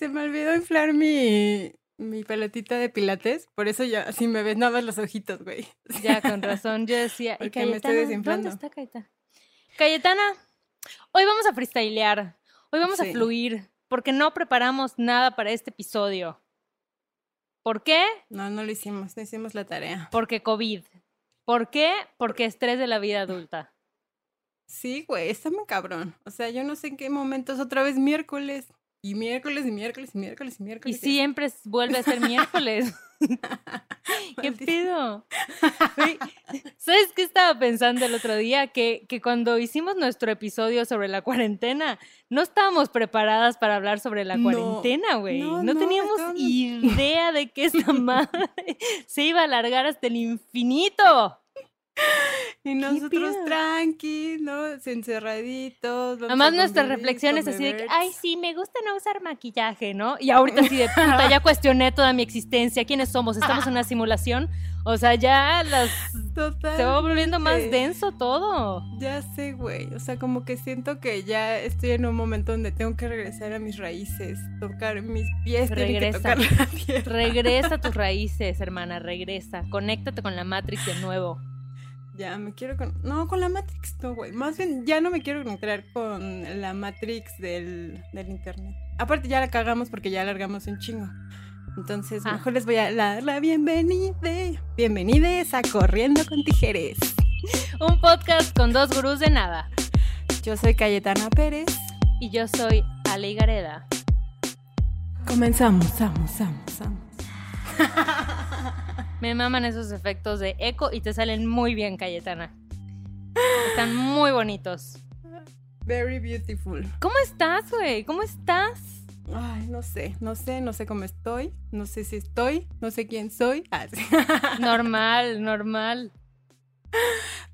se me olvidó inflar mi, mi pelotita de pilates, por eso ya así me ves nada más los ojitos, güey. Ya, con razón, yo decía, ¿y Porque me estoy Cayetana? desinflando. ¿Dónde está Cayetana? Cayetana, hoy vamos a freestylear, hoy vamos a fluir, porque no preparamos nada para este episodio. ¿Por qué? No, no lo hicimos, no hicimos la tarea. Porque COVID. ¿Por qué? Porque estrés de la vida adulta. Sí, güey, está muy cabrón. O sea, yo no sé en qué momento es otra vez miércoles. Y miércoles, y miércoles, y miércoles, y Y miércoles. siempre es- vuelve a ser miércoles. ¿Qué pido? ¿Sabes qué estaba pensando el otro día? Que, que cuando hicimos nuestro episodio sobre la cuarentena, no estábamos preparadas para hablar sobre la cuarentena, güey. no, No, no, teníamos idea de que esta madre se iba a alargar hasta el infinito. Y nosotros pido? tranqui, ¿no? Encerraditos. Además, nuestras reflexiones así de que, ay, sí, me gusta no usar maquillaje, ¿no? Y ahorita así de puta, ya cuestioné toda mi existencia. ¿Quiénes somos? ¿Estamos en una simulación? O sea, ya las... se va volviendo más denso todo. Ya sé, güey. O sea, como que siento que ya estoy en un momento donde tengo que regresar a mis raíces, tocar mis pies, tienen que Regresa. tocar la. Regresa a tus raíces, hermana, regresa. Conéctate con la Matrix de nuevo. Ya, me quiero con... No, con la Matrix no, güey. Más bien, ya no me quiero conectar con la Matrix del, del internet. Aparte, ya la cagamos porque ya alargamos un chingo. Entonces, Ah. mejor les voy a dar la bienvenida. Bienvenides a Corriendo con Tijeres. Un podcast con dos gurús de nada. Yo soy Cayetana Pérez. Y yo soy Ale Gareda. Comenzamos, vamos, vamos, vamos. Me maman esos efectos de eco y te salen muy bien, Cayetana. Están muy bonitos. Very beautiful. ¿Cómo estás, güey? ¿Cómo estás? Ay, no sé, no sé, no sé cómo estoy, no sé si estoy, no sé quién soy. Ah, sí. Normal, normal.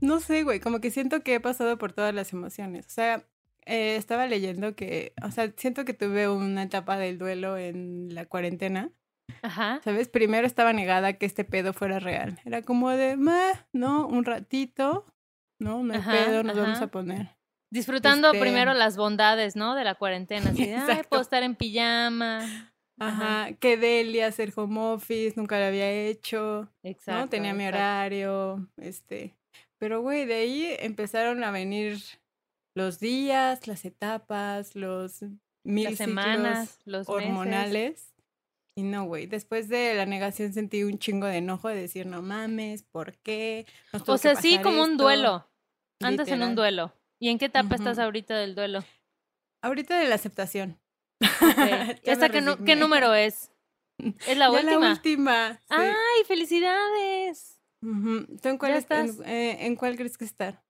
No sé, güey, como que siento que he pasado por todas las emociones. O sea, eh, estaba leyendo que, o sea, siento que tuve una etapa del duelo en la cuarentena. Ajá. ¿Sabes? Primero estaba negada que este pedo fuera real. Era como de, "Meh, no, un ratito, no, no hay Ajá, pedo, nos vamos a poner. Disfrutando Este- primero las bondades, ¿no? De la cuarentena. Así ay, puedo estar en pijama. Ajá, Ajá. que Delia hacer home office, nunca lo había hecho. Exacto. ¿no? Tenía mi horario, este. Pero, güey, de ahí empezaron a venir los días, las etapas, los mil Las semanas, los meses. Y no, güey, después de la negación sentí un chingo de enojo de decir, no mames, ¿por qué? O sea, sí, como un esto". duelo. Andas en un duelo. ¿Y en qué etapa estás ahorita del duelo? Ahorita de la aceptación. Ok. Ya ¿Esta me qué, número es? ¿Es la Ya última? La última. sí. ¡Ay, felicidades! ¿Tú en cuál, ya es- en- estás. eh, en cuál crees que estar?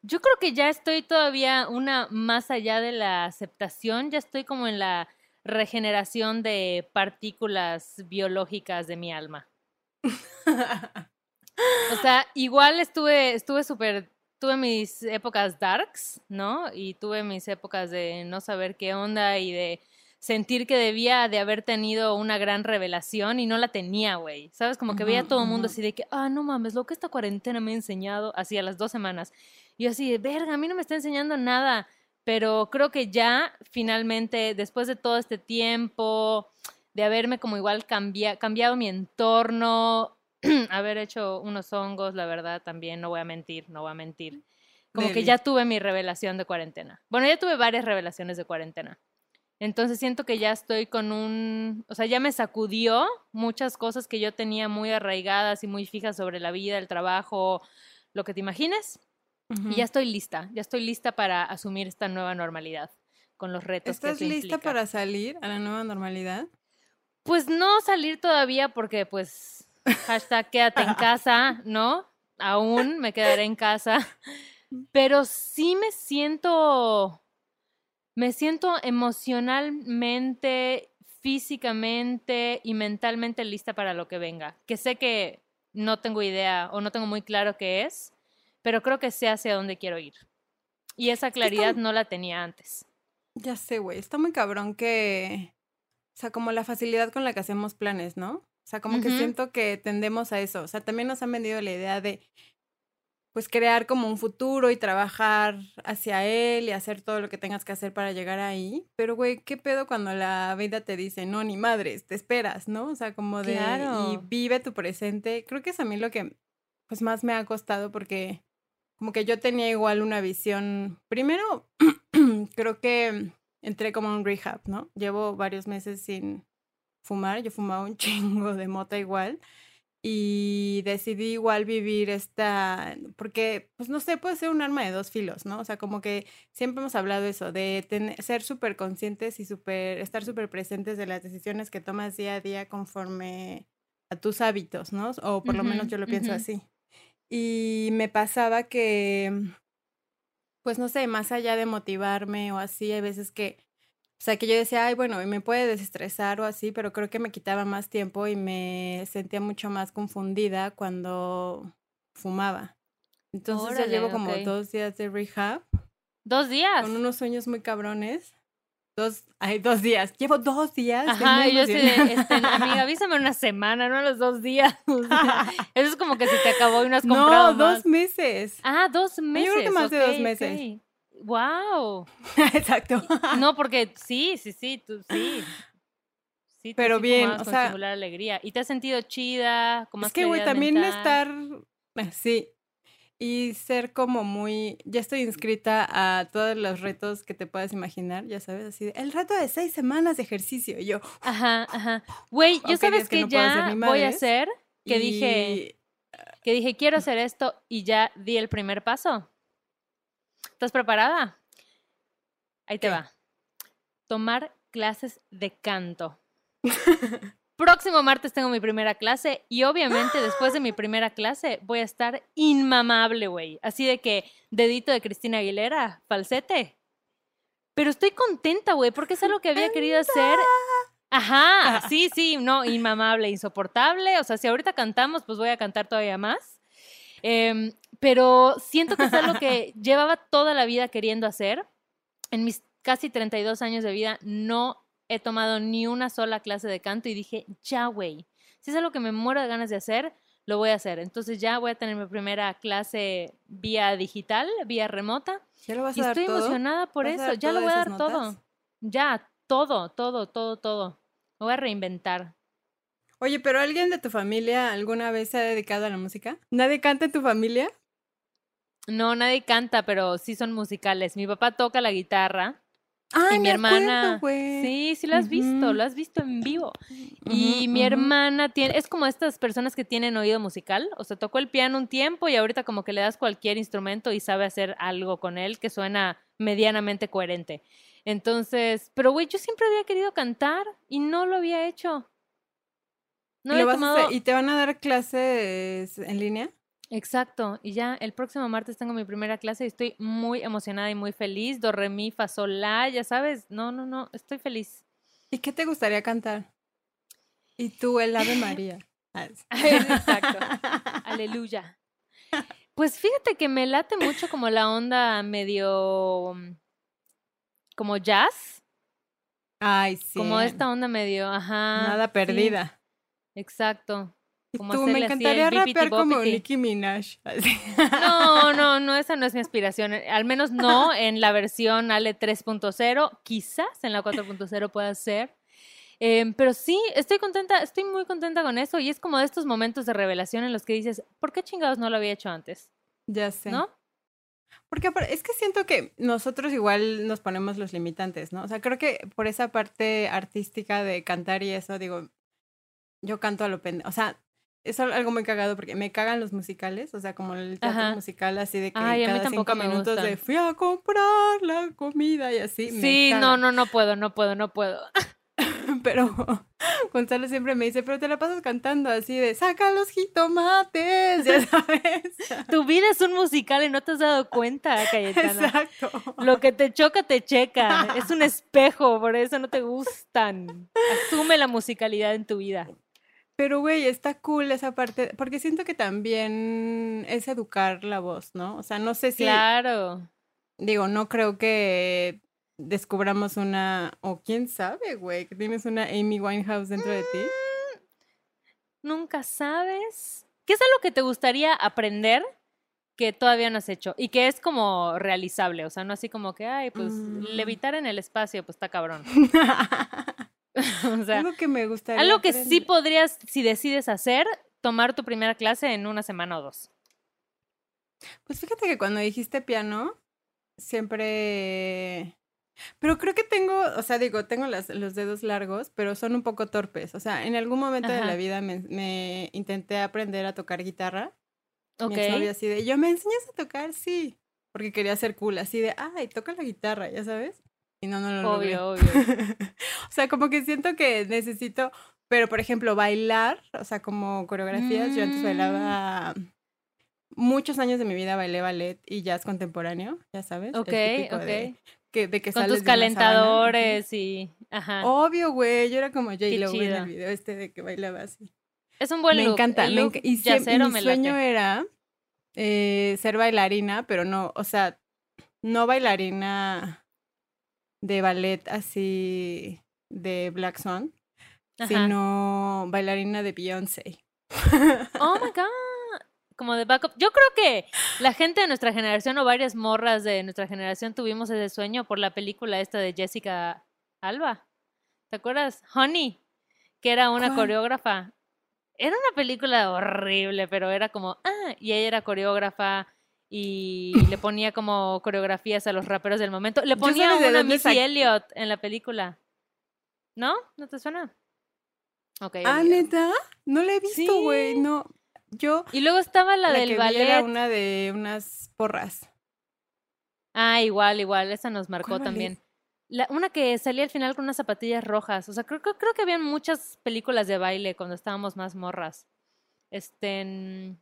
Yo creo que ya estoy todavía una más allá de la aceptación, ya estoy como en la regeneración de partículas biológicas de mi alma. O sea, igual estuve, estuve súper, tuve mis épocas darks, ¿no? Y tuve mis épocas de no saber qué onda y de sentir que debía de haber tenido una gran revelación y no la tenía, güey. ¿Sabes? Como que veía a todo el mundo así de que, ah, no mames, lo que esta cuarentena me ha enseñado, así a las dos semanas. Y yo así de, verga, a mí no me está enseñando nada. Pero creo que ya, finalmente, después de todo este tiempo, de haberme como igual cambia- cambiado mi entorno, haber hecho unos hongos, la verdad, también, no voy a mentir, no voy a mentir. Como que ya tuve mi revelación de cuarentena. Bueno, ya tuve varias revelaciones de cuarentena. Entonces siento que ya estoy con un, o sea, ya me sacudió muchas cosas que yo tenía muy arraigadas y muy fijas sobre la vida, el trabajo, lo que te imagines. Y ya estoy lista, ya estoy lista para asumir esta nueva normalidad con los retos que ¿Estás eso lista implica. para salir a la nueva normalidad? Pues no salir todavía porque pues hashtag quédate en casa, ¿no? Aún me quedaré en casa. Pero sí me siento, me siento emocionalmente, físicamente y mentalmente lista para lo que venga. Que sé que no tengo idea o no tengo muy claro qué es, pero creo que sé hacia dónde quiero ir. Y esa claridad no la tenía antes. Ya sé, güey. Está muy cabrón que. O sea, como la facilidad con la que hacemos planes, ¿no? O sea, como que siento que tendemos a eso. O sea, también nos han vendido la idea de. pues crear como un futuro y trabajar hacia él y hacer todo lo que tengas que hacer para llegar ahí. Pero, güey, ¿qué pedo cuando la vida te dice, no, ni madres, te esperas, ¿no? O sea, como de, y Claro. vive tu presente. Creo que es a mí lo que, pues, más me ha costado porque como que yo tenía igual una visión, primero, creo que entré como en un rehab, ¿no? Llevo varios meses sin fumar, yo fumaba un chingo de mota igual y decidí igual vivir esta, porque, pues no sé, puede ser un arma de dos filos, ¿no? O sea, como que siempre hemos hablado eso, de tener- ser súper conscientes y súper, estar súper presentes de las decisiones que tomas día a día conforme a tus hábitos, ¿no? O por lo menos yo lo pienso así. Y me pasaba que, pues no sé, más allá de motivarme o así, hay veces que, o sea, que yo decía, ay, bueno, me puede desestresar o así, pero creo que me quitaba más tiempo y me sentía mucho más confundida cuando fumaba. Entonces ya llevo como dos días de rehab Dos días. con unos sueños muy cabrones. Dos, ay, dos días. Llevo dos días. Ajá, yo emocionada. este, amiga, avísame una semana, no los dos días. O sea, eso es como que si te acabó y no has comprado No, dos meses. Ah, dos meses. creo que más de dos meses. Wow. Exacto. No, porque sí, sí, sí, tú sí. Sí, Pero sí bien, o sea- alegría. ¿Y te has sentido chida? Con más Es que, güey, también mental? estar, eh, sí, y ser como muy, ya estoy inscrita a todos los retos que te puedas imaginar, ya sabes, así de, el reto de seis semanas de ejercicio, y yo, Ajá, ajá. Güey, yo sabes que que no ya voy a hacer, que y- dije, que dije, quiero hacer esto y ya di el primer paso. ¿Estás preparada? Ahí te ¿Qué? va. Tomar clases de canto. Próximo martes tengo mi primera clase y obviamente después de mi primera clase voy a estar inmamable, güey. Así de que dedito de Cristina Aguilera, falsete. Pero estoy contenta, güey, porque es algo que había querido hacer. Ajá, Ajá. sí, sí, no, inmamable, insoportable. O sea, si ahorita cantamos, pues voy a cantar todavía más. Em, pero siento que es algo que llevaba toda la vida queriendo hacer. En mis casi 32 años de vida no he tomado ni una sola clase de canto y dije, ya, güey, si es algo que me muero de ganas de hacer, lo voy a hacer. Entonces ya voy a tener mi primera clase vía digital, vía remota. ¿Ya lo vas Y a dar estoy todo? emocionada por ¿Vas a eso. Ya lo voy a dar todo. Ya, todo, todo, todo, todo. Lo voy a reinventar. Oye, pero ¿alguien de tu familia alguna vez se ha dedicado a la música? ¿Nadie canta en tu familia? No, nadie canta, pero sí son musicales. Mi papá toca la guitarra Ay, y mi acuerdo, hermana. güey. sí, sí lo has visto, lo has visto en vivo. Y mi hermana tiene, es como estas personas que tienen oído musical, o sea, tocó el piano un tiempo y ahorita como que le das cualquier instrumento y sabe hacer algo con él que suena medianamente coherente. Entonces, pero güey, yo siempre había querido cantar y no lo había hecho. No ¿Y, lo he vas a tomado. hacer- ¿Y te van a dar clases en línea? Exacto, y ya el próximo martes tengo mi primera clase y estoy muy emocionada y muy feliz. Do, re, mi, fa, sol, la, ya sabes. No, no, no, estoy feliz. ¿Y qué te gustaría cantar? Y tú, el Ave María. Exacto. Aleluya. Pues fíjate que me late mucho como la onda medio mm, como jazz, Ay, sí. como esta onda medio, ajá. Nada sí, perdida. exacto. Como tú, me encantaría rapear como. Nicki Minaj. así. No, no, no, esa no es mi aspiración. eh, Al menos no en la versión Ale 3.0. Quizás en la 4.0 pueda ser. Em, pero sí, estoy contenta, estoy muy contenta con eso. Y es como de estos momentos de revelación en los que dices, ¿por qué chingados no lo había hecho antes? Ya sé. ¿No? Porque es que siento que nosotros igual nos ponemos los limitantes, ¿no? O sea, creo que por esa parte artística de cantar y eso, digo, yo canto a lo pendejo. O sea, es al- algo muy cagado porque me cagan los musicales, o sea, como el teatro Ajá. musical así de que Ay, cada cinco me minutos de fui a comprar la comida y así. me Sí, no, no, no puedo, no puedo, no puedo. Pero Gonzalo siempre me dice, pero te la pasas cantando así de saca los jitomates, ya sabes. Tu vida es un musical y no te has dado cuenta, Cayetana. Exacto. Lo que te choca, te checa. Es un espejo, por eso no te gustan. Asume la musicalidad en tu vida. Pero, güey, está cool esa parte, porque siento que también es educar la voz, ¿no? O sea, no sé si, Claro. digo, no creo que descubramos una, o quién sabe, güey, que tienes una Amy Winehouse dentro de ti. Nunca sabes. ¿Qué es algo que te gustaría aprender que todavía no has hecho y que es como realizable, o sea, no así como que, ay, pues Mm. levitar en el espacio, pues está cabrón. o sea, algo que me gustaría. algo que sí podrías, si decides hacer, tomar tu primera clase en una semana o dos. Pues fíjate que cuando dijiste piano, siempre. Pero creo que tengo, o sea, digo, tengo las- los dedos largos, pero son un poco torpes. O sea, en algún momento de la vida me, me intenté aprender a tocar guitarra. Ok. Mi exnovio así de, ¿yo me enseñas a tocar? Sí. Porque quería ser cool, así de, ay, toca la guitarra, ya sabes. Y no, no lo logré. Obvio, obvio. o sea, como que siento que necesito, pero por ejemplo, bailar, o sea, como coreografías, yo antes Mm. bailaba muchos años de mi vida bailé ballet y jazz contemporáneo, ya sabes. Ok, ok. De, que, de que Con sales tus calentadores y... Ajá. Obvio, güey, yo era como J. Lo en el video este de que bailaba así. es un buen me look. encanta, el me look enca- y, y mi me sueño late. era eh, ser bailarina, pero no, o sea, no bailarina de ballet así de Black Swan, Ajá. sino bailarina de Beyoncé. Oh my god. Como de backup. Yo creo que la gente de nuestra generación o varias morras de nuestra generación tuvimos ese sueño por la película esta de Jessica Alba. ¿Te acuerdas? Honey, que era una ¿Cuál? coreógrafa. Era una película horrible, pero era como, ah, y ella era coreógrafa y le ponía como coreografías a los raperos del momento. Le ponía una Missy Elliott en la película. ¿No? ¿No te suena? Ok. ah, neta, no la he visto, güey, Sí. no. Yo Y luego estaba la, la, del que vi ballet. era una de unas porras. Ah, igual, igual, esa nos marcó ¿Cuál también. La, una que salía al final con unas zapatillas rojas. O sea, creo, creo, creo que habían muchas películas de baile cuando estábamos más morras. Este,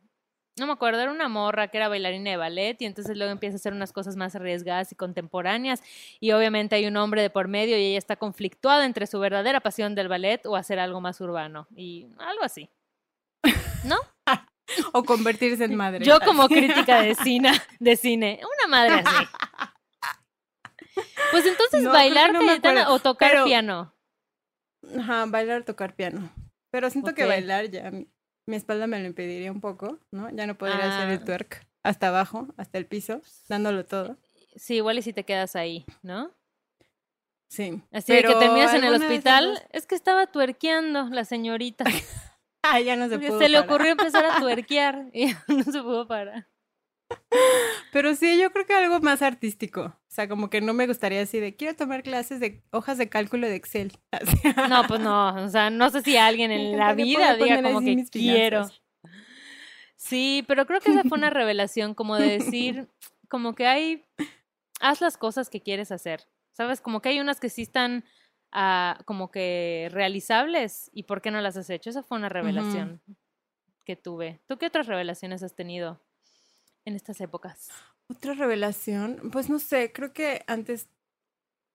no me acuerdo, era una morra que era bailarina de ballet y entonces luego empieza a hacer unas cosas más arriesgadas y contemporáneas y obviamente hay un hombre de por medio y ella está conflictuada entre su verdadera pasión del ballet o hacer algo más urbano y algo así. ¿No? O convertirse en madre. Yo como crítica de cine, de cine, una madre así. Pues entonces No, bailar no acuerdo, o tocar pero- piano. Ajá, bailar, tocar piano. Pero siento que bailar ya, mi, espalda me lo impediría un poco, ¿no? Ya no podría hacer el Ah. twerk hasta abajo, hasta el piso, dándolo todo. Sí, igual y si te quedas ahí, ¿no? Sí. Así de que terminas en el esas hospital, es que estaba tuerqueando la señorita. Ay, ya no se pudo. se le ocurrió empezar a tuerquear y no se pudo parar. Pero sí, yo creo que algo más artístico. O sea, como que no me gustaría así de quiero tomar clases de hojas de cálculo de Excel. No, pues no, o sea, no sé si alguien en la vida diga como que quiero. Sí, pero creo que esa fue una revelación como de decir, como que hay, haz las cosas que quieres hacer, ¿sabes? Como que hay unas que sí están ah, como que realizables y ¿por qué no las has hecho? Esa fue una revelación que tuve. ¿Tú qué otras revelaciones has tenido en estas épocas? Otra revelación, pues no sé, creo que antes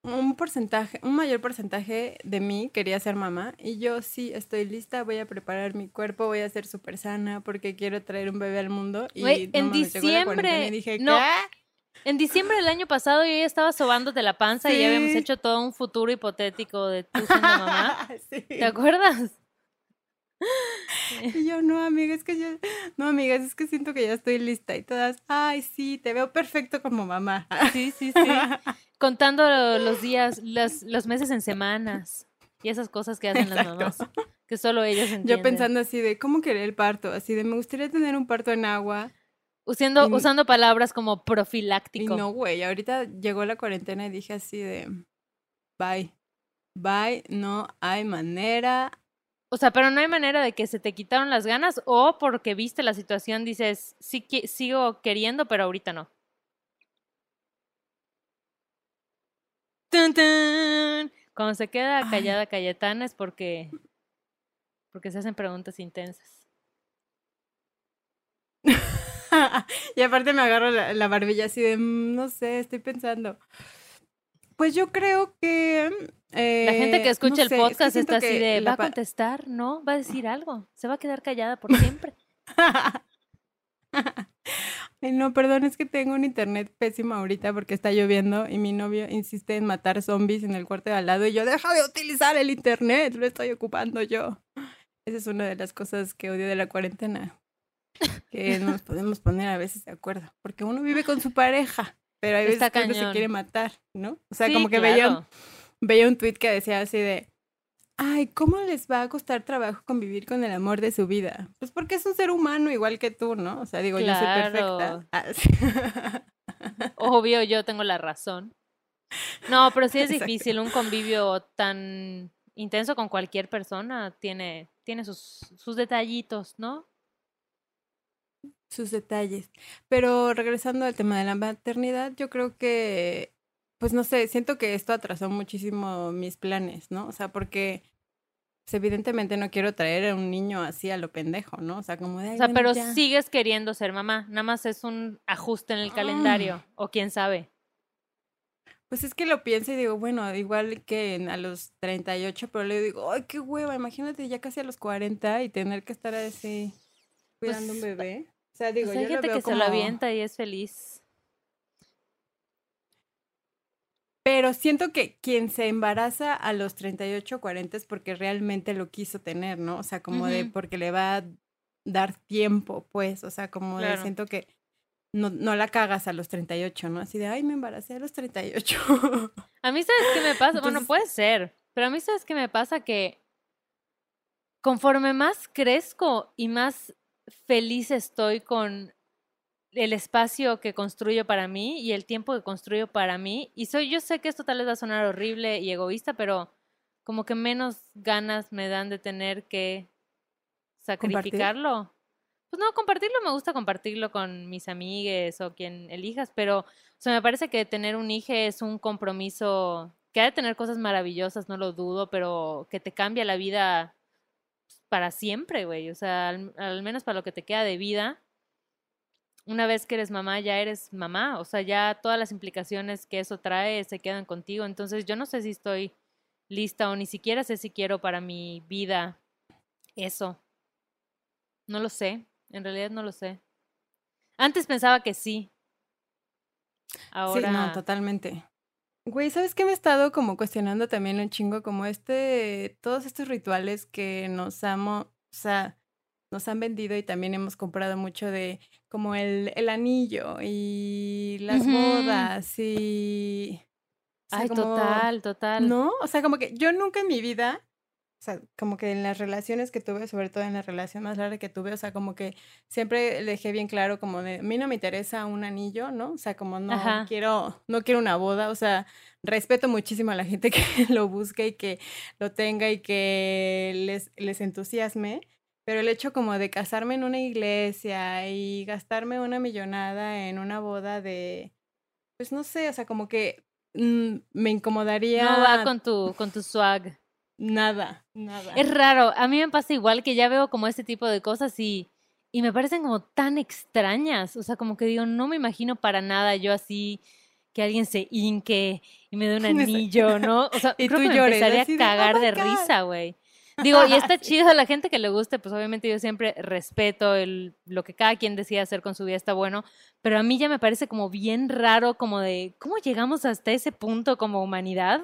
un porcentaje, un mayor porcentaje de mí quería ser mamá y yo sí estoy lista, voy a preparar mi cuerpo, voy a ser súper sana porque quiero traer un bebé al mundo y no en mames, diciembre, y dije, no, ¿qué? En diciembre del año pasado yo ya estaba sobándote la panza y ya habíamos hecho todo un futuro hipotético de tú siendo mamá. Sí. ¿Te acuerdas? Y yo, no, amiga, es que yo, no, amigas, es que siento que ya estoy lista y todas, ay, sí, te veo perfecto como mamá. Sí, sí, sí. Contando los días, los, los meses en semanas y esas cosas que hacen las mamás, que solo ellas entienden. Yo pensando así de, ¿cómo quería el parto? Así de, me gustaría tener un parto en agua. Usando, y- usando palabras como Y profiláctico. no, güey, ahorita llegó la cuarentena y dije así de, bye, bye, no hay manera. O sea, pero no hay manera de que se te quitaron las ganas o porque viste la situación dices, sí que sigo queriendo, pero ahorita no. Tun, tun. Cuando se queda Ay. callada Cayetana es porque porque se hacen preguntas intensas. y aparte me agarro la, la barbilla así de, "Mm, no sé, estoy pensando. Pues yo creo que... La gente eh, que escucha no el sé, es que podcast está así de, ¿va a contestar? No, va a decir algo. Se va a quedar callada por siempre. Ay, no, perdón, es que tengo un internet pésimo ahorita porque está lloviendo y mi novio insiste en matar zombies en el cuarto de al lado y yo, deja de utilizar el internet, lo estoy ocupando yo. Esa es una de las cosas que odio de la cuarentena. que nos podemos poner a veces de acuerdo, porque uno vive con su pareja, pero hay veces que uno se quiere matar, ¿no? O sea, Sí, como que veía, claro. veía un tweet que decía así de, ay, ¿cómo les va a costar trabajo convivir con el amor de su vida? Pues porque es un ser humano igual que tú, ¿no? O sea, digo, yo soy perfecta. Ah. Obvio, yo tengo la razón. No, pero sí es Exacto. difícil. Un convivio tan intenso con cualquier persona tiene, tiene sus, sus detallitos, ¿no? Sus detalles. Pero regresando al tema de la maternidad, yo creo que, pues no sé, siento que esto atrasó muchísimo mis planes, ¿no? O sea, porque pues, evidentemente no quiero traer a un niño así a lo pendejo, ¿no? O sea, como de... O "Ay, sea, bueno, pero ya". sigues queriendo ser mamá. Nada más es un ajuste en el calendario. O quién sabe. Pues es que lo pienso y digo, bueno, igual que en- a los 38, pero le digo, ay, qué hueva, imagínate ya casi a los 40 y tener que estar así cuidando un Pues, bebé. O sea, digo, Pues hay yo lo gente veo que se lo avienta y es feliz. Pero siento que quien se embaraza a los 38 o 40 es porque realmente lo quiso tener, ¿no? O sea, como de porque le va a dar tiempo, pues, o sea, como de siento que no, no la cagas a los 38, ¿no? Así de, ay, me embaracé a los 38. A mí, ¿sabes qué me pasa? Bueno, puede ser, pero a mí, ¿sabes qué me pasa? Que conforme más crezco y más feliz estoy con el espacio que construyo para mí y el tiempo que construyo para mí, y soy, yo sé que esto tal vez va a sonar horrible y egoísta, pero como que menos ganas me dan de tener que sacrificarlo. Pues no, compartirlo me gusta compartirlo con mis amigues o quien elijas, pero o sea, me parece que tener un hijo es un compromiso que ha de tener cosas maravillosas, no lo dudo, pero que te cambia la vida para siempre, güey. O sea, al, al menos para lo que te queda de vida. Una vez que eres mamá, ya eres mamá. O sea, ya todas las implicaciones que eso trae se quedan contigo. Entonces, yo no sé si estoy lista o ni siquiera sé si quiero para mi vida eso. No lo sé. En realidad no lo sé. Antes pensaba que sí. Ahora. Sí, no, totalmente. Güey, ¿sabes qué me he estado como cuestionando también un chingo? Como este, todos estos rituales que nos amo, o sea, nos han vendido y también hemos comprado mucho de como el, el anillo y las bodas y... Ay, como- total, total. ¿No? O sea, como que yo nunca en mi vida, sea, como que en las relaciones que tuve, sobre todo en la relación más larga que tuve, o sea, como que siempre dejé bien claro como de, a mí no me interesa un anillo, ¿no? O sea, como no Ajá. quiero, no quiero una boda, o sea, respeto muchísimo a la gente que lo busque y que lo tenga y que les, les entusiasme. Pero el hecho como de casarme en una iglesia y gastarme una millonada en una boda de, pues no sé, o sea, como que mm, me incomodaría No va con tu, con tu swag. Nada, nada. Es raro, a mí me pasa igual que ya veo como este tipo de cosas y, y me parecen como tan extrañas. O sea, como que digo, no me imagino para nada yo así que alguien se hinque y me dé un anillo, ¿no? O sea, Y creo tú que me llores, empezaría a de, "Oh cagar de God". risa, güey. Digo, y está chido a la gente que le guste, pues obviamente yo siempre respeto el, lo que cada quien decida hacer con su vida, está bueno, pero a mí ya me parece como bien raro, como de, ¿cómo llegamos hasta ese punto como humanidad?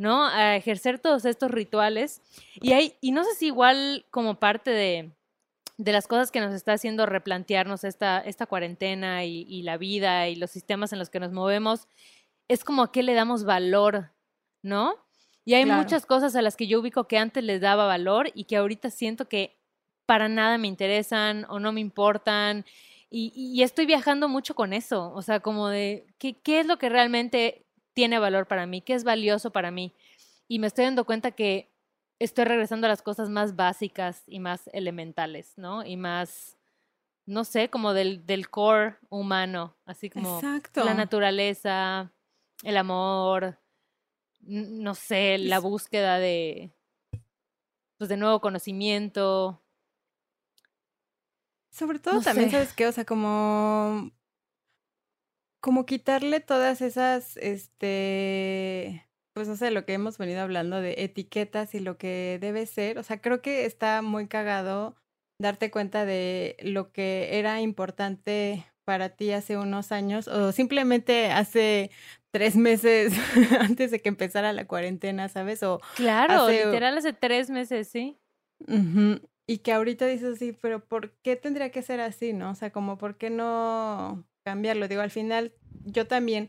¿No? A ejercer todos estos rituales. Y hay, y no sé si igual como parte de, de las cosas que nos está haciendo replantearnos esta, esta cuarentena y, y la vida y los sistemas en los que nos movemos, es como a qué le damos valor, ¿no? Y hay Claro. muchas cosas a las que yo ubico que antes les daba valor y que ahorita siento que para nada me interesan o no me importan. Y, y estoy viajando mucho con eso, o sea, como de ¿qué, qué es lo que realmente tiene valor para mí, qué es valioso para mí. Y me estoy dando cuenta que estoy regresando a las cosas más básicas y más elementales, ¿no? Y más, no sé, como del, del core humano, así como Exacto. la naturaleza, el amor, no sé, la búsqueda de, pues, de nuevo conocimiento. Sobre todo No también, sé. ¿sabes qué? O sea, como. Como quitarle todas esas, este. Pues no sé, lo que hemos venido hablando de etiquetas y lo que debe ser. O sea, creo que está muy cagado darte cuenta de lo que era importante para ti hace unos años o simplemente hace tres meses antes de que empezara la cuarentena, ¿sabes? O Claro, Hace- literal hace tres meses, sí. Y que ahorita dices así, pero ¿por qué tendría que ser así, no? O sea, como, ¿por qué no cambiarlo? Digo, al final, yo también,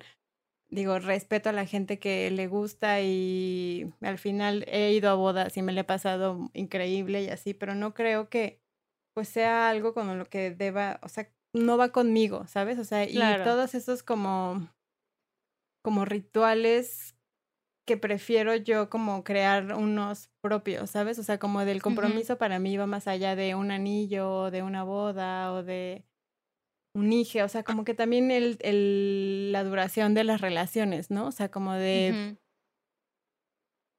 digo, respeto a la gente que le gusta y al final he ido a bodas y me le he pasado increíble y así, pero no creo que pues sea algo con lo que deba, o sea, no va conmigo, ¿sabes? O sea, y todos esos como, como rituales que prefiero yo como crear unos propios, ¿sabes? O sea, como del compromiso para mí va más allá de un anillo, o de una boda o de un hijo, o sea, como que también el, el, la duración de las relaciones, ¿no? O sea, como de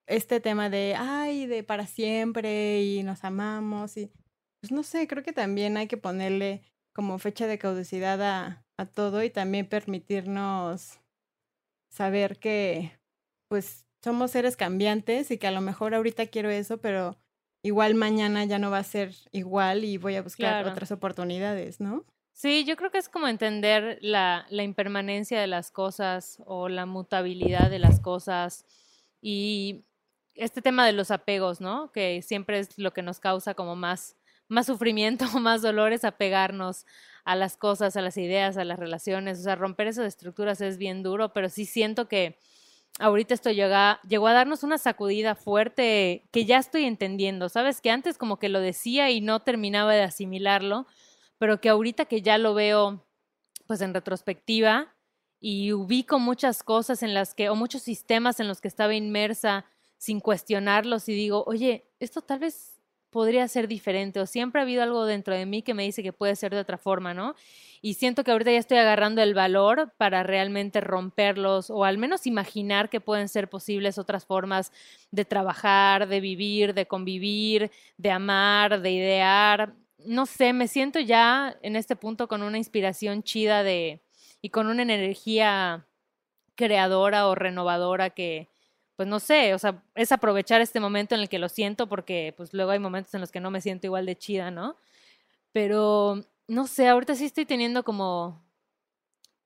este tema de, ay, de para siempre y nos amamos y, pues no sé, creo que también hay que ponerle como fecha de caducidad a, a todo y también permitirnos saber que, pues, somos seres cambiantes y que a lo mejor ahorita quiero eso, pero igual mañana ya no va a ser igual y voy a buscar otras oportunidades, ¿no? Sí, yo creo que es como entender la, la, impermanencia de las cosas o la mutabilidad de las cosas y este tema de los apegos, ¿no? Que siempre es lo que nos causa como más, más sufrimiento, más dolores, apegarnos a las cosas, a las ideas, a las relaciones. O sea, romper esas estructuras es bien duro, pero sí siento que ahorita esto llega, llegó a darnos una sacudida fuerte que ya estoy entendiendo, ¿sabes? Que antes como que lo decía y no terminaba de asimilarlo pero que ahorita que ya lo veo pues en retrospectiva y ubico muchas cosas en las que, o muchos sistemas en los que estaba inmersa sin cuestionarlos y digo, oye, esto tal vez podría ser diferente o siempre ha habido algo dentro de mí que me dice que puede ser de otra forma, ¿no? Y siento que ahorita ya estoy agarrando el valor para realmente romperlos o al menos imaginar que pueden ser posibles otras formas de trabajar, de vivir, de convivir, de amar, de idear, no sé, me siento ya en este punto con una inspiración chida de y con una energía creadora o renovadora que, pues no sé, o sea, es aprovechar este momento en el que lo siento porque pues luego hay momentos en los que no me siento igual de chida, ¿no? Pero, no sé, ahorita sí estoy teniendo como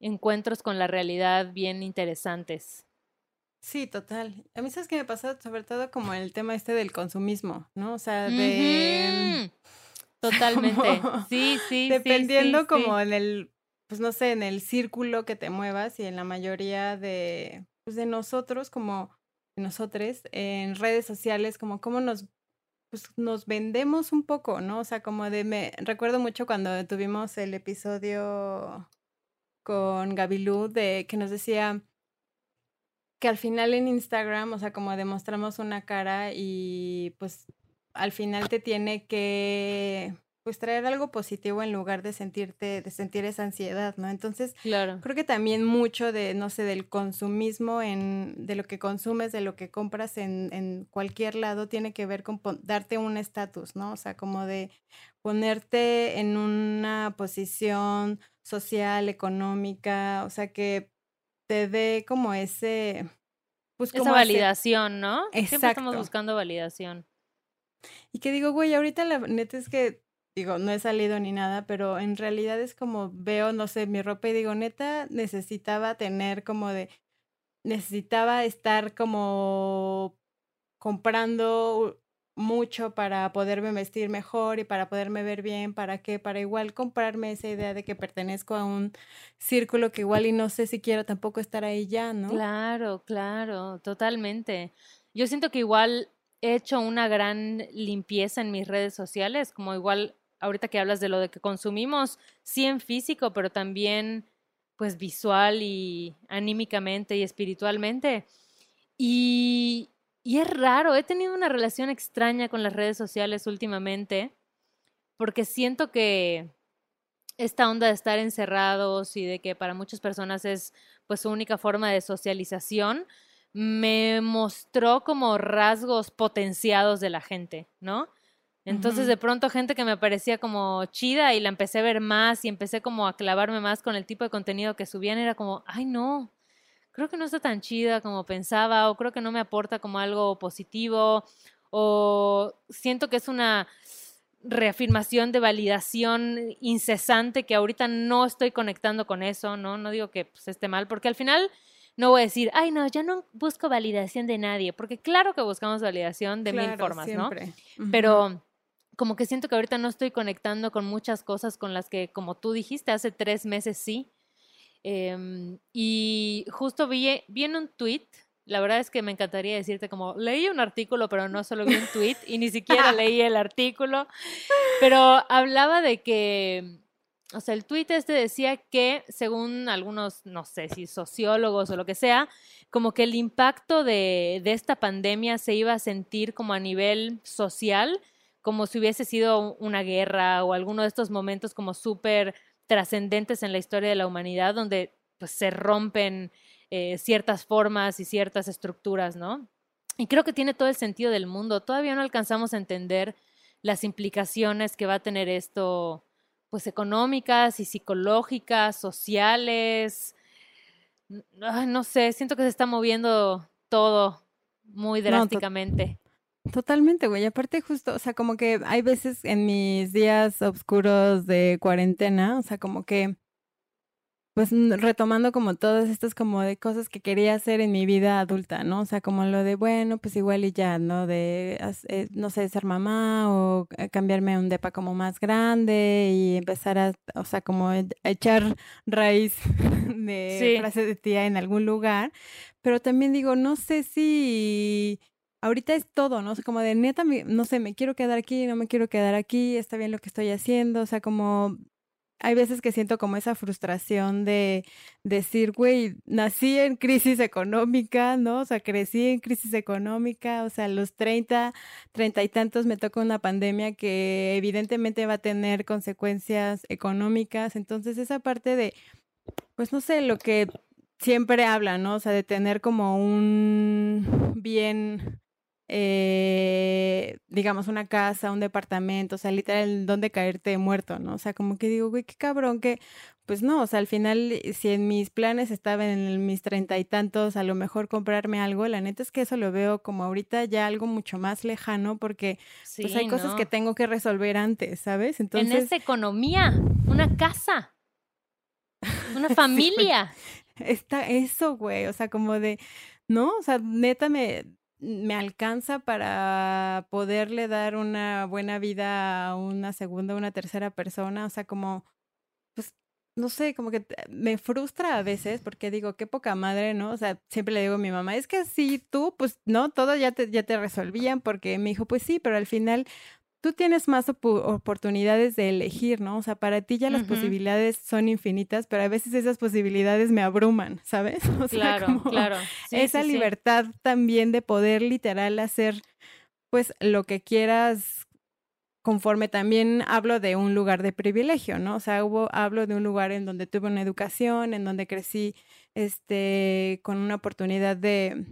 encuentros con la realidad bien interesantes. Sí, total. A mí sabes que me pasa sobre todo como el tema este del consumismo, ¿no? O sea, de... Totalmente. sí, sí. Dependiendo como en el, pues no sé, en el círculo que te muevas y en la mayoría de, pues de nosotros como nosotros en redes sociales, como cómo nos, pues nos vendemos un poco, ¿no? O sea, como de, me recuerdo mucho cuando tuvimos el episodio con Gabilú de que nos decía que al final en Instagram, o sea, como demostramos una cara y pues al final te tiene que pues traer algo positivo en lugar de sentirte, de sentir esa ansiedad, ¿no? Entonces, claro. creo que también mucho de, no sé, del consumismo, en, de lo que consumes, de lo que compras en, en cualquier lado, tiene que ver con darte un estatus, ¿no? O sea, como de ponerte en una posición social, económica, o sea, que te dé como ese... Pues como Esa validación, ¿no? Exacto. Siempre estamos buscando validación. Y que digo, güey, ahorita la neta es que, digo, no he salido ni nada, pero en realidad es como veo, no sé, mi ropa y digo, neta, necesitaba tener como de, necesitaba estar como comprando mucho para poderme vestir mejor y para poderme ver bien, ¿para qué? Para igual comprarme esa idea de que pertenezco a un círculo que igual y no sé si quiero tampoco estar ahí ya, ¿no? Claro, claro, totalmente. Yo siento que igual he hecho una gran limpieza en mis redes sociales, como igual ahorita que hablas de lo de que consumimos, sí en físico, pero también pues visual y anímicamente y espiritualmente. Y, y es raro, he tenido una relación extraña con las redes sociales últimamente, porque siento que esta onda de estar encerrados y de que para muchas personas es pues su única forma de socialización, me mostró como rasgos potenciados de la gente, ¿no? Entonces de pronto gente que me parecía como chida y la empecé a ver más y empecé como a clavarme más con el tipo de contenido que subían, era como, ay no, creo que no está tan chida como pensaba o creo que no me aporta como algo positivo o siento que es una reafirmación de validación incesante que ahorita no estoy conectando con eso, ¿no? No digo que pues, esté mal, porque al final no voy a decir, ay, no, yo no busco validación de nadie, porque claro que buscamos validación de mil formas, ¿no? Pero como que siento que ahorita no estoy conectando con muchas cosas con las que, como tú dijiste, hace tres meses sí. Em, y justo vi, vi en un tweet, la verdad es que me encantaría decirte como, leí un artículo, pero no solo vi un tweet y ni siquiera leí el artículo, pero hablaba de que, o sea, el tweet este decía que según algunos, no sé si sociólogos o lo que sea, como que el impacto de, de esta pandemia se iba a sentir como a nivel social, como si hubiese sido una guerra o alguno de estos momentos como súper trascendentes en la historia de la humanidad, donde pues, se rompen eh, ciertas formas y ciertas estructuras, ¿no? Y creo que tiene todo el sentido del mundo. Todavía no alcanzamos a entender las implicaciones que va a tener esto, pues económicas y psicológicas, sociales. no sé, siento que se está moviendo todo muy drásticamente. Totalmente, güey. Aparte, justo, o sea, como que hay veces en mis días oscuros de cuarentena, o sea, como que, pues retomando como todas estas como de cosas que quería hacer en mi vida adulta, ¿no? O sea, como lo de, bueno, pues igual y ya, ¿no? De, eh, no sé, ser mamá o eh, cambiarme a un depa como más grande y empezar a, o sea, como a echar raíz de frase de tía en algún lugar. Pero también digo, no sé si ahorita es todo, ¿no? O sea, como de neta, no sé, me quiero quedar aquí, no me quiero quedar aquí, está bien lo que estoy haciendo, o sea, como hay veces que siento como esa frustración de decir, güey, nací en crisis económica, ¿no? O sea, crecí en crisis económica, o sea, a los 30, 30 y tantos me toca una pandemia que evidentemente va a tener consecuencias económicas, entonces esa parte de, pues no sé, lo que siempre habla, ¿no? O sea, de tener como un bien eh, digamos, una casa, un departamento, o sea, literal, donde caerte muerto, ¿no? O sea, como que digo, güey, qué cabrón que, pues no, o sea, al final, eh, si en mis planes estaban en mis treinta y tantos, a lo mejor comprarme algo, la neta es que eso lo veo como ahorita ya algo mucho más lejano, porque pues hay cosas que tengo que resolver antes, ¿sabes? Entonces... En esta economía, una casa, una familia. Está eso, güey, o sea, como de, ¿no? O sea, neta me me alcanza para poderle dar una buena vida a una segunda una tercera persona, o sea, como, pues, no sé, como que me frustra a veces porque digo, qué poca madre, ¿no? O sea, siempre le digo a mi mamá, es que si tú, pues, no, todo ya te, ya te resolvían porque me dijo, pues sí, pero al final tú tienes más oportunidades de elegir, ¿no? O sea, para ti ya las posibilidades son infinitas, pero a veces esas posibilidades me abruman, ¿sabes? O sea, claro, claro. esa libertad también de poder literal hacer, pues, lo que quieras conforme también hablo de un lugar de privilegio, ¿no? O sea, hubo, hablo de un lugar en donde tuve una educación, en donde crecí, este, con una oportunidad de,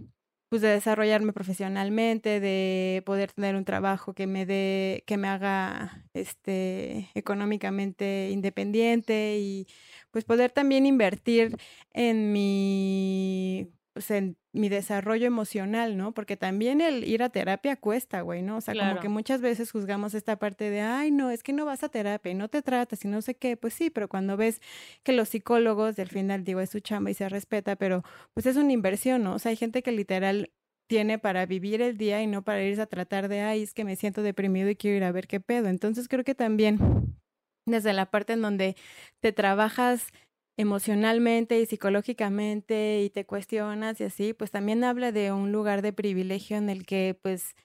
pues de desarrollarme profesionalmente, de poder tener un trabajo que me dé, que me haga este económicamente independiente y pues poder también invertir en mi pues mi desarrollo emocional, ¿no? Porque también el ir a terapia cuesta, güey, ¿no? O sea, como que muchas veces juzgamos esta parte de, ay, no, es que no vas a terapia y no te tratas y no sé qué, pues sí, pero cuando ves que los psicólogos, del final digo, es su chamba y se respeta, pero pues es una inversión, ¿no? O sea, hay gente que literal tiene para vivir el día y no para irse a tratar de, ay, es que me siento deprimido y quiero ir a ver qué pedo. Entonces creo que también desde la parte en donde te trabajas emocionalmente y psicológicamente y te cuestionas y así, pues también habla de un lugar de privilegio en el que pues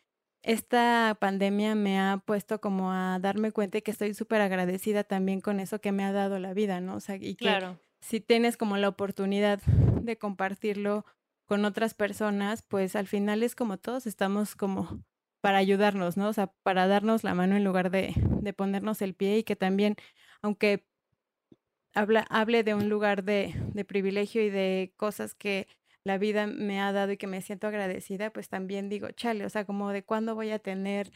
esta pandemia me ha puesto como a darme cuenta que estoy súper agradecida también con eso que me ha dado la vida, ¿no? O sea, y que si tienes como la oportunidad de compartirlo con otras personas, pues al final es como todos estamos como para ayudarnos, ¿no? O sea, para darnos la mano en lugar de, de ponernos el pie y que también, aunque habla, hable de un lugar de, de privilegio y de cosas que la vida me ha dado y que me siento agradecida, pues también digo, chale, o sea, como de cuándo voy a tener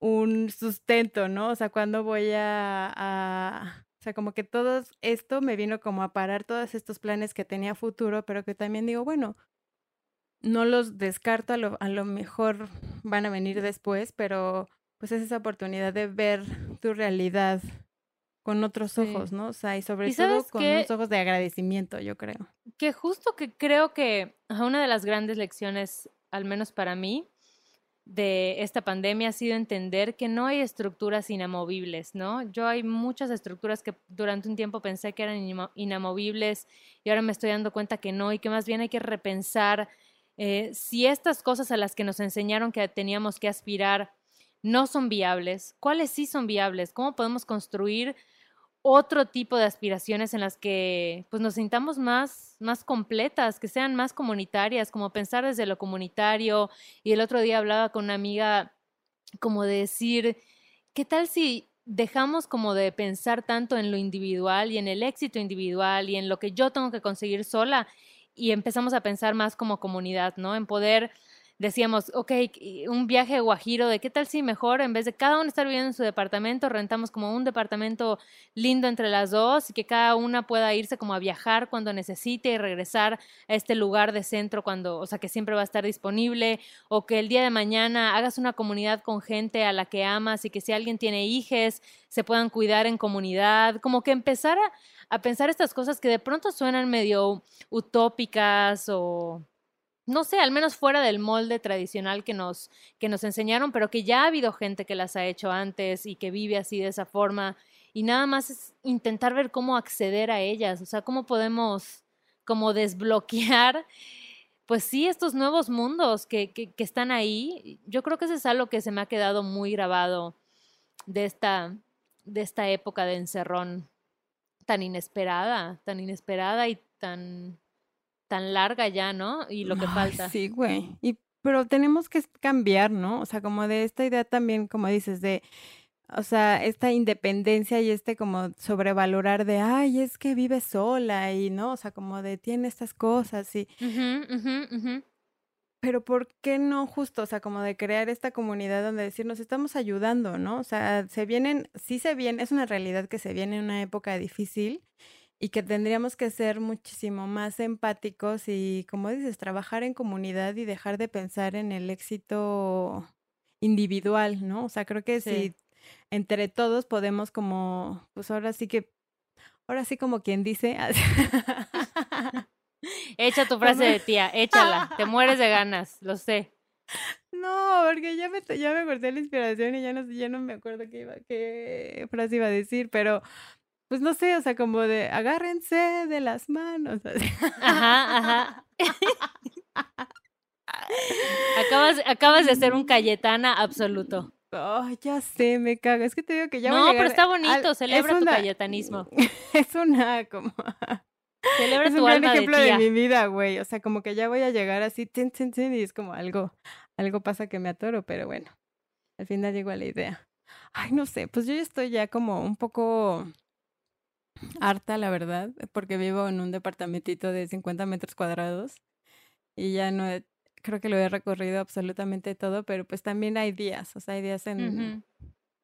un sustento, ¿no? O sea, cuándo voy a, o sea, como que todo esto me vino como a parar todos estos planes que tenía futuro, pero que también digo, bueno, no los descarto, a lo, a lo mejor van a venir después, pero pues es esa oportunidad de ver tu realidad con otros ojos, ¿no? O sea, y sobre todo con unos ojos de agradecimiento, yo creo. Que justo que creo que una de las grandes lecciones, al menos para mí, de esta pandemia ha sido entender que no hay estructuras inamovibles, ¿no? Yo hay muchas estructuras que durante un tiempo pensé que eran inamovibles y ahora me estoy dando cuenta que no y que más bien hay que repensar eh, si estas cosas a las que nos enseñaron que teníamos que aspirar no son viables, cuáles sí son viables, cómo podemos construir otro tipo de aspiraciones en las que pues nos sintamos más, más completas, que sean más comunitarias, como pensar desde lo comunitario. Y el otro día hablaba con una amiga como de decir, ¿qué tal si dejamos como de pensar tanto en lo individual y en el éxito individual y en lo que yo tengo que conseguir sola y empezamos a pensar más como comunidad, ¿no? En poder decíamos, ok, un viaje a Guajiro, ¿de qué tal si mejor en vez de cada uno estar viviendo en su departamento, rentamos como un departamento lindo entre las dos y que cada una pueda irse como a viajar cuando necesite y regresar a este lugar de centro cuando, o sea, que siempre va a estar disponible, o que el día de mañana hagas una comunidad con gente a la que amas y que si alguien tiene hijes, se puedan cuidar en comunidad, como que empezar a, a pensar estas cosas que de pronto suenan medio utópicas o no sé, al menos fuera del molde tradicional que nos, que nos enseñaron, pero que ya ha habido gente que las ha hecho antes y que vive así de esa forma. Y nada más es intentar ver cómo acceder a ellas, o sea, cómo podemos como desbloquear, pues sí, estos nuevos mundos que, que, están ahí. Yo creo que eso es algo que se me ha quedado muy grabado de esta, de esta época de encerrón tan inesperada, tan inesperada y tan tan larga ya, ¿no? Y lo que falta. Sí, güey. Y pero tenemos que cambiar, ¿no? O sea, como de esta idea también, como dices, de, o sea, esta independencia y este como sobrevalorar de, ay, es que vive sola y, ¿no? O sea, como de, tiene estas cosas y... Pero ¿por qué no justo? O sea, como de crear esta comunidad donde decir, nos estamos ayudando, ¿no? O sea, se vienen, sí se viene, es una realidad que se viene en una época difícil y que tendríamos que ser muchísimo más empáticos y, como dices, trabajar en comunidad y dejar de pensar en el éxito individual, ¿no? O sea, creo que si entre todos podemos como, pues ahora sí que, ahora sí como quien dice. Echa tu frase de tía, échala, te mueres de ganas, lo sé. No, porque ya me, ya me corté la inspiración y ya no, ya no me acuerdo qué, iba, qué frase iba a decir, pero pues no sé, o sea, como de agárrense de las manos. Ajá, ajá. acabas, acabas de ser un Cayetana absoluto. Oh, ya sé, me cago. Es que te digo que ya No, voy a pero está bonito, celebra tu cayetanismo. Es una como Celebra es tu un gran ejemplo de, de, mi vida, güey. O sea, como que ya voy a llegar así, tin, tin, tin, y es como algo, algo pasa que me atoro, pero bueno, al final llego a la idea. Ay, no sé, pues yo ya estoy ya como un poco harta, la verdad, porque vivo en un departamentito de 50 metros cuadrados y ya no he, creo que lo he recorrido absolutamente todo, pero pues también hay días, o sea, hay días en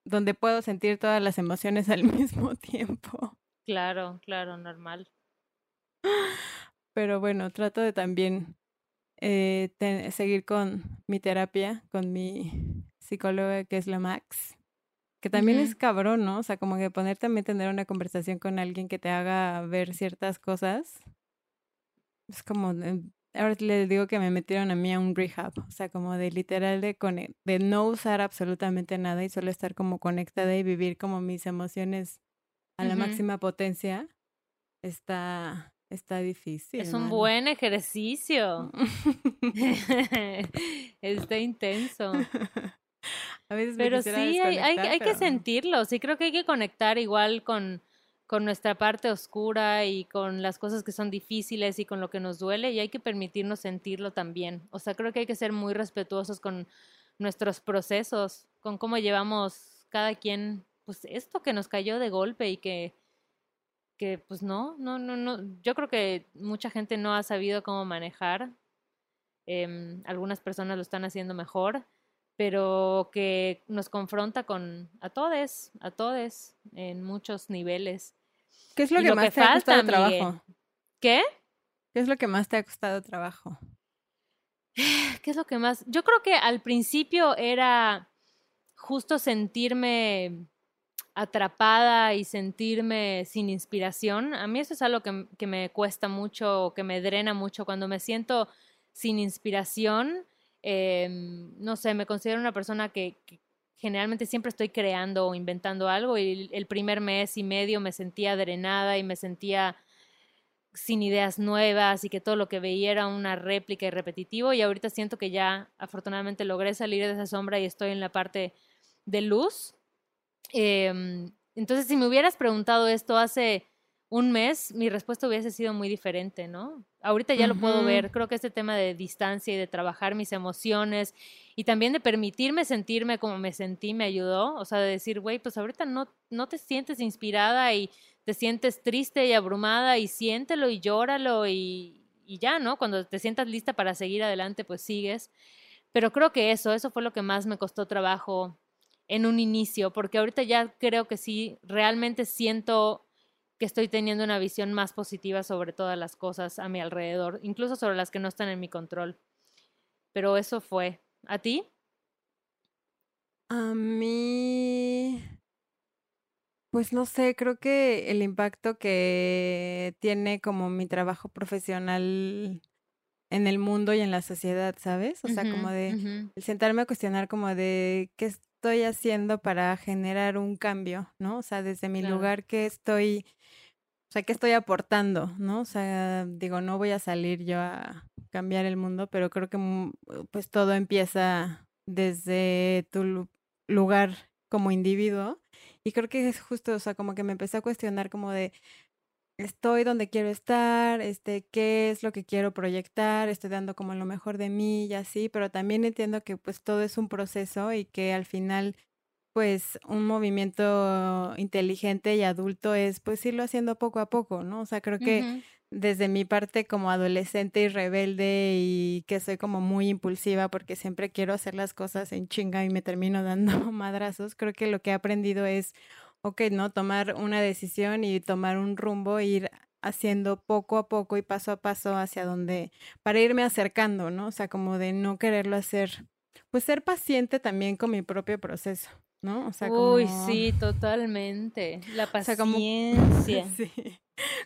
donde puedo sentir todas las emociones al mismo tiempo. Claro, claro, normal. Pero bueno, trato de también eh, seguir con mi terapia, con mi psicóloga que es la Max. Que también es cabrón, ¿no? O sea, como que poner también tener una conversación con alguien que te haga ver ciertas cosas. Es como, ahora les digo que me metieron a mí a un rehab, o sea, como de literal de, de no usar absolutamente nada y solo estar como conectada y vivir como mis emociones a la máxima potencia. Está, está difícil. Es un buen ejercicio. está intenso. pero sí, hay, hay, que sentirlo, sí creo que hay que conectar igual con, con nuestra parte oscura y con las cosas que son difíciles y con lo que nos duele y hay que permitirnos sentirlo también. O sea, creo que hay que ser muy respetuosos con nuestros procesos, con cómo llevamos cada quien, pues esto que nos cayó de golpe y que, que pues no, no, no, no, yo creo que mucha gente no ha sabido cómo manejar. Em, algunas personas lo están haciendo mejor pero que nos confronta con a todos, a todos, en muchos niveles. ¿Qué es lo que más te ha costado trabajo? ¿Qué? ¿Qué es lo que más te ha costado trabajo? ¿Qué es lo que más? Yo creo que al principio era justo sentirme atrapada y sentirme sin inspiración. A mí eso es algo que, que me cuesta mucho, que me drena mucho. Cuando me siento sin inspiración, Em, no sé, me considero una persona que, generalmente siempre estoy creando o inventando algo y el primer mes y medio me sentía drenada y me sentía sin ideas nuevas y que todo lo que veía era una réplica y repetitivo y ahorita siento que ya afortunadamente logré salir de esa sombra y estoy en la parte de luz. Em, entonces, si me hubieras preguntado esto hace un mes, mi respuesta hubiese sido muy diferente, ¿no? Ahorita ya lo puedo ver. Creo que este tema de distancia y de trabajar mis emociones y también de permitirme sentirme como me sentí me ayudó. O sea, de decir, güey, pues ahorita no, no te sientes inspirada y te sientes triste y abrumada y siéntelo y llóralo y, y ya, ¿no? Cuando te sientas lista para seguir adelante, pues sigues. Pero creo que eso, eso fue lo que más me costó trabajo en un inicio, porque ahorita ya creo que sí, realmente siento que estoy teniendo una visión más positiva sobre todas las cosas a mi alrededor, incluso sobre las que no están en mi control. Pero eso fue. ¿A ti? A mí, pues no sé, creo que el impacto que tiene como mi trabajo profesional en el mundo y en la sociedad, ¿sabes? O sea, como de el sentarme a cuestionar como de qué estoy haciendo para generar un cambio, ¿no? O sea, desde mi lugar que estoy sea, ¿qué estoy aportando? ¿No? O sea, digo, no voy a salir yo a cambiar el mundo, pero creo que mm, pues todo empieza desde tu lugar como individuo. Y creo que es justo, o sea, como que me empecé a cuestionar como de, estoy donde quiero estar, este, qué es lo que quiero proyectar, estoy dando como lo mejor de mí y así, pero también entiendo que pues todo es un proceso y que al final pues un movimiento inteligente y adulto es pues irlo haciendo poco a poco, ¿no? O sea, creo que desde mi parte como adolescente y rebelde y que soy como muy impulsiva porque siempre quiero hacer las cosas en chinga y me termino dando madrazos, creo que lo que he aprendido es, ok, ¿no? Tomar una decisión y tomar un rumbo, e ir haciendo poco a poco y paso a paso hacia donde, para irme acercando, ¿no? O sea, como de no quererlo hacer, pues ser paciente también con mi propio proceso. ¿No? O sea, como... Uy, sí, totalmente. La paciencia. sí.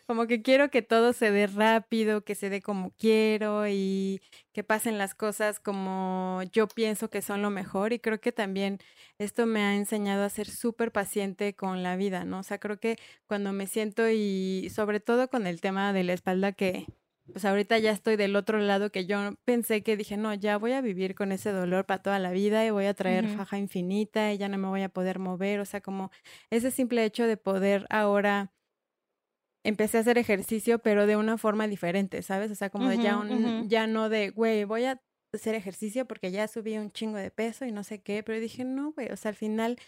Como que quiero que todo se dé rápido, que se dé como quiero y que pasen las cosas como yo pienso que son lo mejor. Y creo que también esto me ha enseñado a ser súper paciente con la vida, ¿no? O sea, creo que cuando me siento y sobre todo con el tema de la espalda que pues ahorita ya estoy del otro lado que yo pensé que dije, no, ya voy a vivir con ese dolor para toda la vida y voy a traer faja infinita y ya no me voy a poder mover, o sea, como ese simple hecho de poder ahora empecé a hacer ejercicio, pero de una forma diferente, ¿sabes? O sea, como de ya, ya no de, güey, voy a hacer ejercicio porque ya subí un chingo de peso y no sé qué, pero dije, no, güey, o sea, al final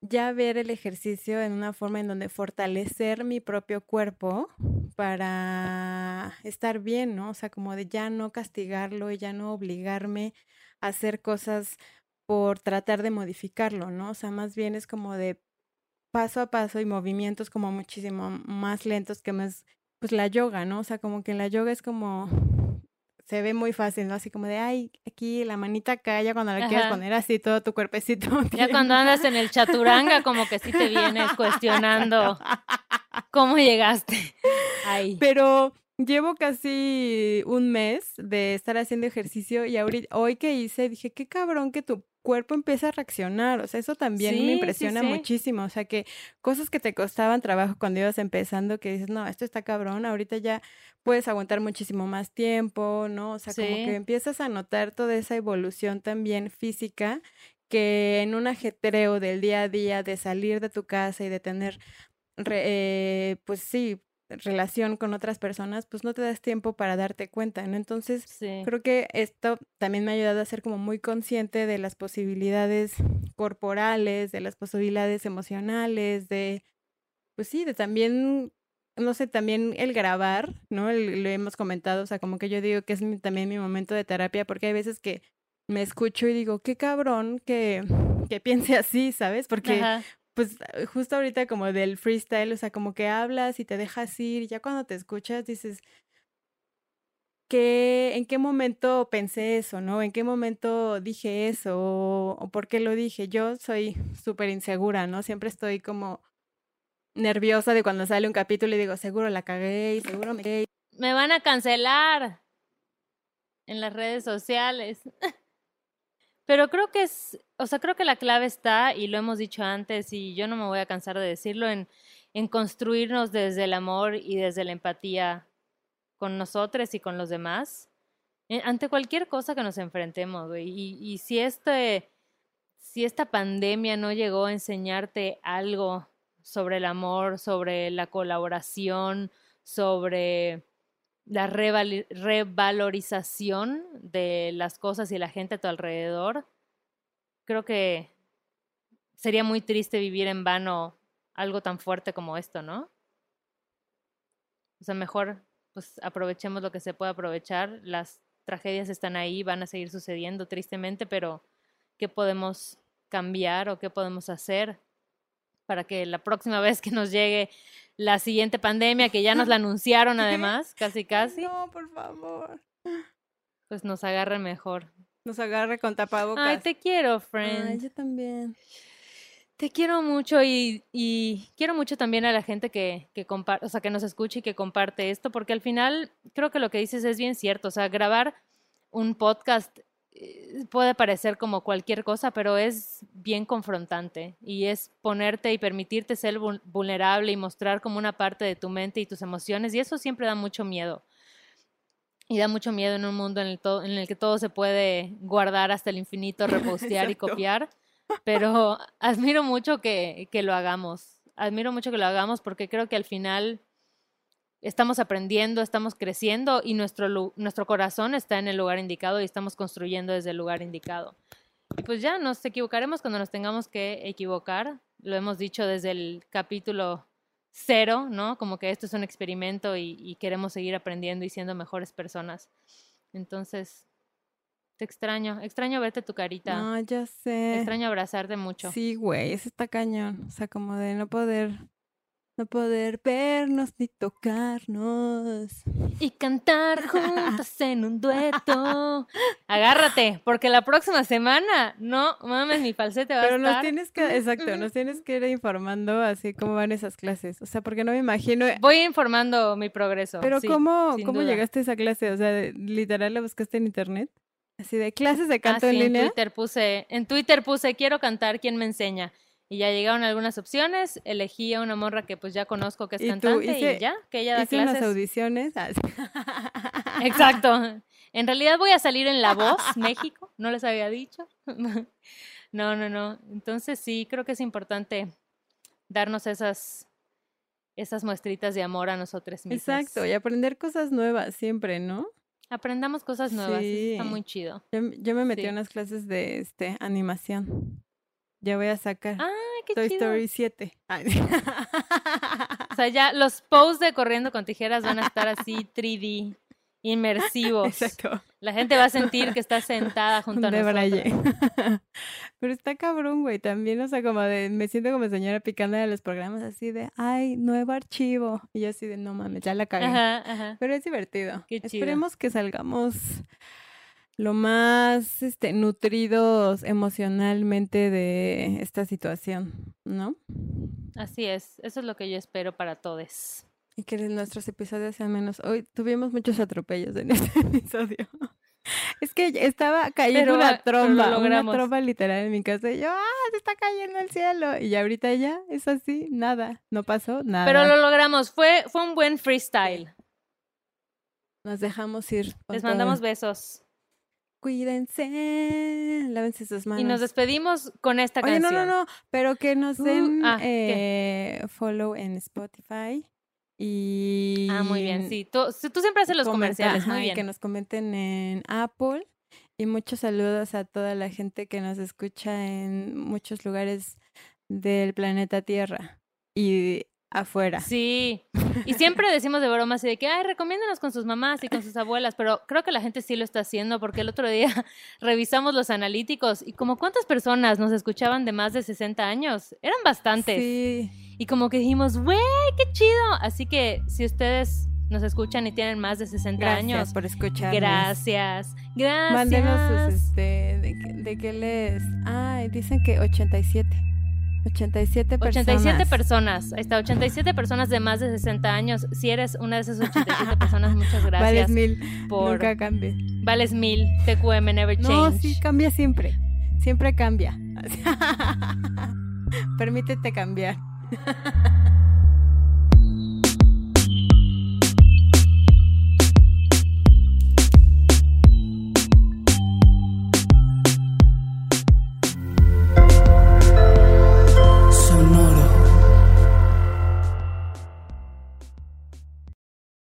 ya ver el ejercicio en una forma en donde fortalecer mi propio cuerpo para estar bien, ¿no? O sea, como de ya no castigarlo y ya no obligarme a hacer cosas por tratar de modificarlo, ¿no? O sea, más bien es como de paso a paso y movimientos como muchísimo más lentos que más, pues la yoga, ¿no? O sea, como que en la yoga es como se ve muy fácil, ¿no? Así como de, ay, aquí la manita acá, ya cuando la quieres poner así todo tu cuerpecito. Ya cuando andas en el chaturanga, como que sí te vienes cuestionando cómo llegaste ahí. Pero llevo casi un mes de estar haciendo ejercicio y ahorita, hoy que hice, dije, qué cabrón que tu cuerpo empieza a reaccionar. O sea, eso también me impresiona muchísimo. O sea, que cosas que te costaban trabajo cuando ibas empezando, que dices, no, esto está cabrón, ahorita ya puedes aguantar muchísimo más tiempo, ¿no? O sea, como que empiezas a notar toda esa evolución también física que en un ajetreo del día a día, de salir de tu casa y de tener, eh, pues sí, relación con otras personas, pues no te das tiempo para darte cuenta, ¿no? Entonces, creo que esto también me ha ayudado a ser como muy consciente de las posibilidades corporales, de las posibilidades emocionales, de, pues sí, de también, no sé, también el grabar, ¿no? lo hemos comentado, o sea, como que yo digo que es también mi momento de terapia, porque hay veces que me escucho y digo, qué cabrón que, que piense así, ¿sabes? Porque pues eh, justo ahorita como del freestyle, o sea, como que hablas y te dejas ir, y ya cuando te escuchas dices, ¿qué, ¿en qué momento pensé eso, no? ¿En qué momento dije eso? ¿O, por qué lo dije? Yo soy súper insegura, ¿no? Siempre estoy como nerviosa de cuando sale un capítulo y digo, seguro la cagué y seguro me... Me van a cancelar en las redes sociales. Pero creo que es, o sea, creo que la clave está, y lo hemos dicho antes, y yo no me voy a cansar de decirlo, en, en construirnos desde el amor y desde la empatía con nosotros y con los demás, eh, ante cualquier cosa que nos enfrentemos, güey. Y, y si este, si esta pandemia no llegó a enseñarte algo sobre el amor, sobre la colaboración, sobre la revalorización de las cosas y la gente a tu alrededor, creo que sería muy triste vivir en vano algo tan fuerte como esto, ¿no? O sea, mejor pues aprovechemos lo que se puede aprovechar. Las tragedias están ahí, van a seguir sucediendo tristemente, pero ¿qué podemos cambiar o qué podemos hacer para que la próxima vez que nos llegue la siguiente pandemia, que ya nos la anunciaron además, casi casi. No, por favor. Pues nos agarre mejor. Nos agarre con tapabocas. Ay, te quiero, friend. Ay, yo también. Te quiero mucho y, y quiero mucho también a la gente que, que comparte, o sea, que nos escuche y que comparte esto, porque al final creo que lo que dices es bien cierto. O sea, grabar un podcast puede parecer como cualquier cosa, pero es bien confrontante y es ponerte y permitirte ser vulnerable y mostrar como una parte de tu mente y tus emociones y eso siempre da mucho miedo. Y da mucho miedo en un mundo en el, en el que todo se puede guardar hasta el infinito, repostear y copiar, pero admiro mucho que, que lo hagamos. Admiro mucho que lo hagamos porque creo que al final estamos aprendiendo, estamos creciendo y nuestro, nuestro corazón está en el lugar indicado y estamos construyendo desde el lugar indicado. Y pues ya nos equivocaremos cuando nos tengamos que equivocar. Lo hemos dicho desde el capítulo cero, ¿no? Como que esto es un experimento y, queremos seguir aprendiendo y siendo mejores personas. Entonces, te extraño, extraño verte tu carita. No, ya sé. extraño abrazarte mucho. Sí, güey, eso está cañón. O sea, como de no poder no poder vernos ni tocarnos. Y cantar juntas en un dueto. Agárrate, porque la próxima semana, no mames, mi falsete va Pero a estar. nos tienes que, exacto, nos tienes que ir informando así cómo van esas clases. O sea, porque no me imagino. Voy informando mi progreso. Pero ¿cómo, ¿cómo llegaste a esa clase? O sea, literal la buscaste en internet. Así de clases de canto ah, en línea. En Twitter puse, en Twitter puse, quiero cantar, ¿quién me enseña? Y ya llegaron algunas opciones, elegí a una morra que pues ya conozco que es cantante y ya, que ella da hice clases. unas audiciones. Ah, Exacto. En realidad voy a salir en La Voz, México, no les había dicho. No, no, no. Entonces sí, creo que es importante darnos esas, esas muestritas de amor a nosotros mismos. Exacto, y aprender cosas nuevas siempre, ¿no? Aprendamos cosas nuevas, está muy chido. Yo, me metí a unas clases de este animación. Ya voy a sacar ¡Ay, qué Toy chido! Story 7. o sea, ya los posts de Corriendo con Tijeras van a estar así 3D, inmersivos. Exacto. La gente va a sentir que está sentada junto a de nosotros. Pero está cabrón, güey, también, o sea, como de, me siento como señora picando de los programas así de, ay, nuevo archivo. Y yo así de, no mames, ya la cagué. Ajá, ajá. Pero es divertido. Qué chido. Esperemos que salgamos lo más este, nutridos emocionalmente de esta situación, ¿no? Así es, eso es lo que yo espero para todos. Y que nuestros episodios sean menos. Hoy tuvimos muchos atropellos en este episodio. Es que estaba cayendo una tromba, una tromba literal en mi casa y yo, ah, se está cayendo el cielo. Y ahorita ya es así, nada, no pasó nada. Pero lo logramos, fue, fue un buen freestyle. Nos dejamos ir. Les mandamos besos. Cuídense, lávense sus manos. Y nos despedimos con esta Oye, canción. no, no, no, pero que nos den Uh, ah, eh, follow en Spotify. Y. Ah, muy bien, sí. Tú, tú siempre haces los comerciales, muy ajá, bien. que nos comenten en Apple. Y muchos saludos a toda la gente que nos escucha en muchos lugares del planeta Tierra y afuera. Sí, y siempre decimos de broma así de que, ay, recomiéndanos con sus mamás y con sus abuelas, pero creo que la gente sí lo está haciendo porque el otro día revisamos los analíticos y como cuántas personas nos escuchaban de más de 60 años, eran bastantes. Sí. Y como que dijimos, güey, qué chido. Así que si ustedes nos escuchan y tienen más de 60 Gracias años, por escuchar. gracias, gracias. Mándenos sus, este, de, de qué les... Ay, dicen que 87. 87 personas. 87 personas, ahí está, 87 personas de más de 60 años. Si eres una de esas 87 personas, muchas Vales gracias. mil. por- Nunca cambie. Vales mil, TQM, never change. No, sí, cambia siempre. siempre cambia. Permítete cambiar.